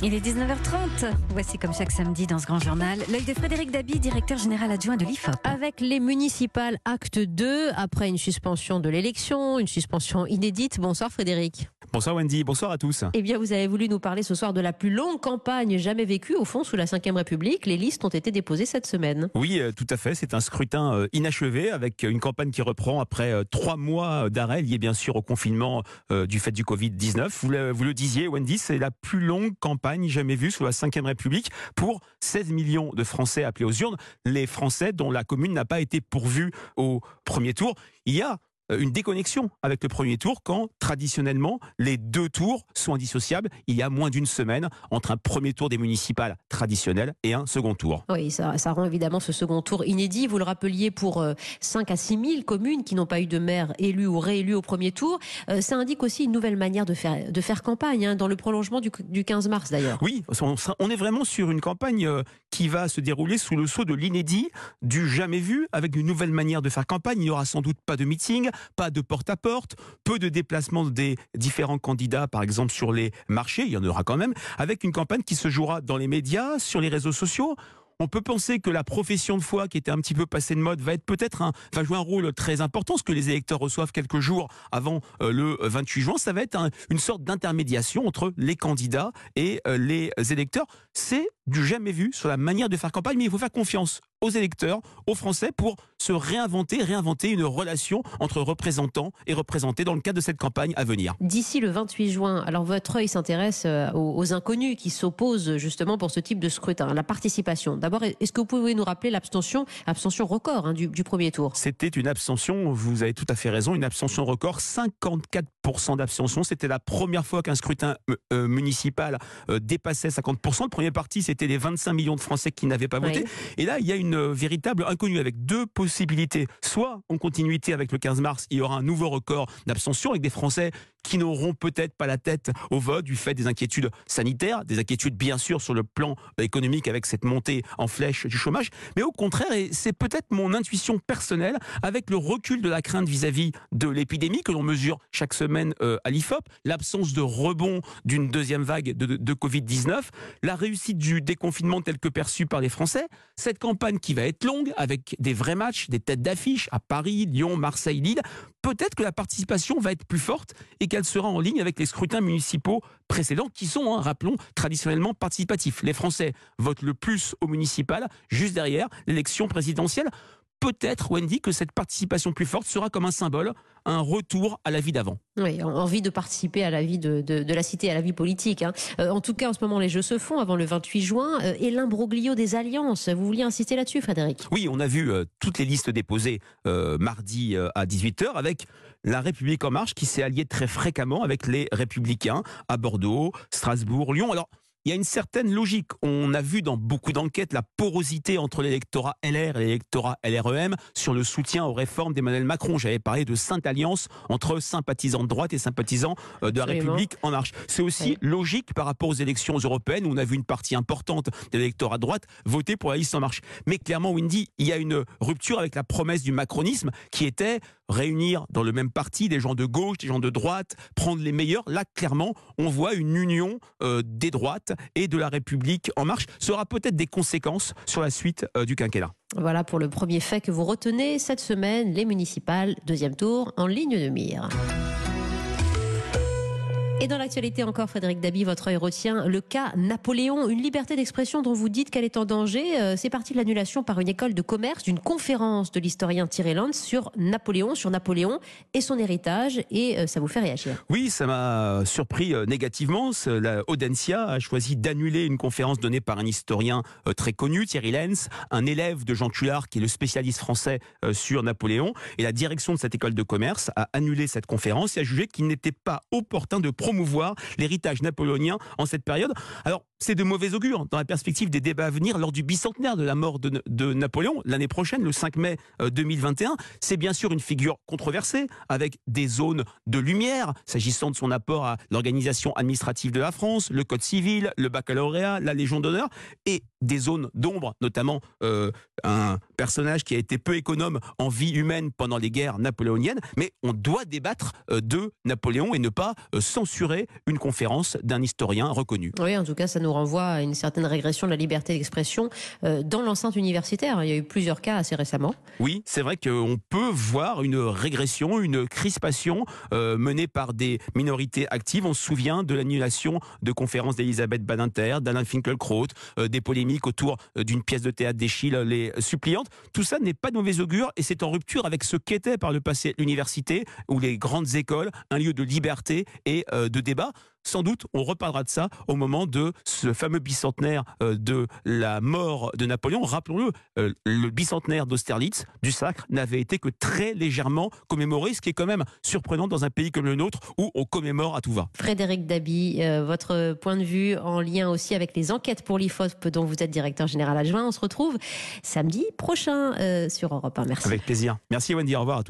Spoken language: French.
Il est 19h30. Voici comme chaque samedi dans ce grand journal, l'œil de Frédéric Dabi, directeur général adjoint de l'IFOP. Avec les municipales acte 2, après une suspension de l'élection, une suspension inédite. Bonsoir Frédéric. Bonsoir Wendy, bonsoir à tous. Eh bien, vous avez voulu nous parler ce soir de la plus longue campagne jamais vécue, au fond, sous la Ve République. Les listes ont été déposées cette semaine. Oui, euh, tout à fait. C'est un scrutin euh, inachevé avec une campagne qui reprend après euh, trois mois d'arrêt lié bien sûr au confinement du fait du Covid-19. Vous le, vous le disiez, Wendy, c'est la plus longue campagne jamais vue sous la Ve République pour 16 millions de Français appelés aux urnes. Les Français dont la commune n'a pas été pourvue au premier tour. Il y a une déconnexion avec le premier tour quand traditionnellement les deux tours sont indissociables. Il y a moins d'une semaine entre un premier tour des municipales traditionnelles et un second tour. Oui, ça, rend évidemment ce second tour inédit. Vous le rappeliez pour 5 euh, à 6 000 communes qui n'ont pas eu de maire élu ou réélu au premier tour. Euh, ça indique aussi une nouvelle manière de faire, de faire campagne, hein, dans le prolongement du, 15 mars d'ailleurs. Oui, on est vraiment sur une campagne qui va se dérouler sous le sceau de l'inédit, du jamais vu, avec une nouvelle manière de faire campagne. Il n'y aura sans doute pas de meeting, pas de porte-à-porte, peu de déplacements des différents candidats, par exemple sur les marchés, il y en aura quand même, avec une campagne qui se jouera dans les médias, sur les réseaux sociaux. On peut penser que la profession de foi, qui était un petit peu passée de mode, va être peut-être va jouer un rôle très important, ce que les électeurs reçoivent quelques jours avant euh, le 28 juin. Ça va être une sorte d'intermédiation entre les candidats et euh, les électeurs. C'est du jamais vu sur la manière de faire campagne, mais il faut faire confiance aux électeurs, aux Français, pour se réinventer, réinventer une relation entre représentants et représentés dans le cadre de cette campagne à venir. D'ici le 28 juin, alors votre œil s'intéresse euh, aux, inconnus qui s'opposent justement pour ce type de scrutin, la participation. D'abord, est-ce que vous pouvez nous rappeler l'abstention, abstention record hein, du, premier tour? C'était une abstention, vous avez tout à fait raison, une abstention record, 54% d'abstention. C'était la première fois qu'un scrutin euh, euh, municipal dépassait 50%. Le premier parti, c'était les 25 millions de Français qui n'avaient pas voté. Et là, il y a une véritable inconnue avec deux possibilités. Soit en continuité avec le 15 mars, il y aura un nouveau record d'abstention avec des Français qui n'auront peut-être pas la tête au vote du fait des inquiétudes sanitaires, des inquiétudes bien sûr sur le plan économique avec cette montée en flèche du chômage, mais au contraire, et c'est peut-être mon intuition personnelle, avec le recul de la crainte vis-à-vis de l'épidémie que l'on mesure chaque semaine euh, à l'IFOP, l'absence de rebond d'une deuxième vague de, de Covid-19, la réussite du déconfinement tel que perçu par les Français, cette campagne qui va être longue avec des vrais matchs, des têtes d'affiche à Paris, Lyon, Marseille, Lille, peut-être que la participation va être plus forte et qu'elle sera en ligne avec les scrutins municipaux précédents qui sont, hein, rappelons, traditionnellement participatifs. Les Français votent le plus au municipal, juste derrière l'élection présidentielle peut-être, Wendy, que cette participation plus forte sera comme un symbole, un retour à la vie d'avant. Oui, envie de participer à la vie de, la cité, à la vie politique. Hein. Euh, en tout cas, en ce moment, les jeux se font avant le 28 juin. Euh, et l'imbroglio des alliances, vous vouliez insister là-dessus, Frédéric? Oui, on a vu euh, toutes les listes déposées mardi à 18h avec la République en marche qui s'est alliée très fréquemment avec les Républicains à Bordeaux, Strasbourg, Lyon. Alors, il y a une certaine logique. On a vu dans beaucoup d'enquêtes la porosité entre l'électorat LR et l'électorat LREM sur le soutien aux réformes d'Emmanuel Macron. J'avais parlé de sainte alliance entre sympathisants de droite et sympathisants euh, de la République en marche. C'est aussi logique par rapport aux élections européennes où on a vu une partie importante de l'électorat de droite voter pour la liste en marche. Mais clairement, Windy, il y a une rupture avec la promesse du macronisme qui était réunir dans le même parti des gens de gauche, des gens de droite, prendre les meilleurs. Là, clairement, on voit une union euh, des droites et de la République en marche. Sera peut-être des conséquences sur la suite euh, du quinquennat. Voilà pour le premier fait que vous retenez cette semaine, les municipales, deuxième tour en ligne de mire. Et dans l'actualité encore, Frédéric Dabi, votre œil retient le cas Napoléon, une liberté d'expression dont vous dites qu'elle est en danger. Euh, c'est parti de l'annulation par une école de commerce d'une conférence de l'historien Thierry Land sur Napoléon, sur Napoléon et son héritage. Et euh, ça vous fait réagir Oui, ça m'a surpris euh, négativement. La Audencia a choisi d'annuler une conférence donnée par un historien très connu, Thierry Lenz, un élève de Jean Tullard, qui est le spécialiste français sur Napoléon. Et la direction de cette école de commerce a annulé cette conférence et a jugé qu'il n'était pas opportun de promouvoir l'héritage napoléonien en cette période. C'est de mauvais augure dans la perspective des débats à venir lors du bicentenaire de la mort de, Napoléon l'année prochaine, le 5 mai 2021. Euh, c'est bien sûr une figure controversée avec des zones de lumière s'agissant de son apport à l'organisation administrative de la France, le code civil, le baccalauréat, la Légion d'honneur et des zones d'ombre, notamment euh, un personnage qui a été peu économe en vie humaine pendant les guerres napoléoniennes. Mais on doit débattre euh, de Napoléon et ne pas censurer une conférence d'un historien reconnu. Oui, en tout cas, ça nous nous renvoie à une certaine régression de la liberté d'expression euh, dans l'enceinte universitaire. Il y a eu plusieurs cas assez récemment. Oui, c'est vrai qu'on peut voir une régression, une crispation euh, menée par des minorités actives. On se souvient de l'annulation de conférences d'Elisabeth Badinter, d'Alain Finkielkraut, euh, des polémiques autour d'une pièce de théâtre d'Echille, Les Suppliantes. Tout ça n'est pas de mauvais augure et c'est en rupture avec ce qu'était par le passé l'université ou les grandes écoles, un lieu de liberté et de débat. Sans doute, on reparlera de ça au moment de ce fameux bicentenaire euh, de la mort de Napoléon. Rappelons-le, euh, le bicentenaire d'Austerlitz, du sacre, n'avait été que très légèrement commémoré, ce qui est quand même surprenant dans un pays comme le nôtre où on commémore à tout va. Frédéric Dabi, euh, votre point de vue en lien aussi avec les enquêtes pour l'IFOP dont vous êtes directeur général adjoint. On se retrouve samedi prochain sur Europe 1. Merci. Avec plaisir. Merci Wendy, au revoir à tous.